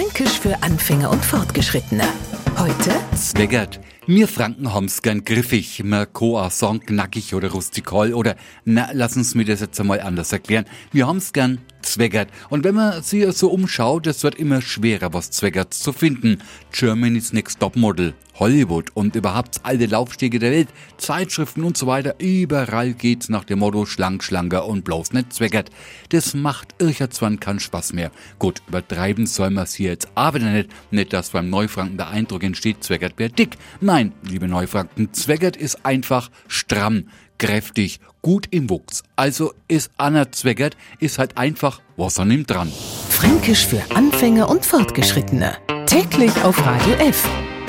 Fränkisch für Anfänger und Fortgeschrittene. Heute Zweggert. Wir Franken haben's gern griffig, mehr Koa, Song, knackig oder rustikal oder, na, lass uns mir das jetzt einmal anders erklären. Wir haben's gern Zweggert. Und wenn man sich so umschaut, es wird immer schwerer, was Zweggert zu finden. Germany's Next Top Model, Hollywood und überhaupt alle Laufstege der Welt, Zeitschriften und so weiter, überall geht's nach dem Motto schlank, schlanker und bloß nicht Zweggert. Das macht ircher zwar keinen Spaß mehr. Gut, übertreiben soll man's hier jetzt aber nicht. Nicht, dass beim Neufranken der Eindruck entsteht, Zweggert wäre dick. Nein, liebe Neufranken, Zweggert ist einfach stramm kräftig, gut im Wuchs. Also ist Anna Zweggert, ist halt einfach Wasser nimmt dran. Fränkisch für Anfänger und Fortgeschrittene. Täglich auf Radio F.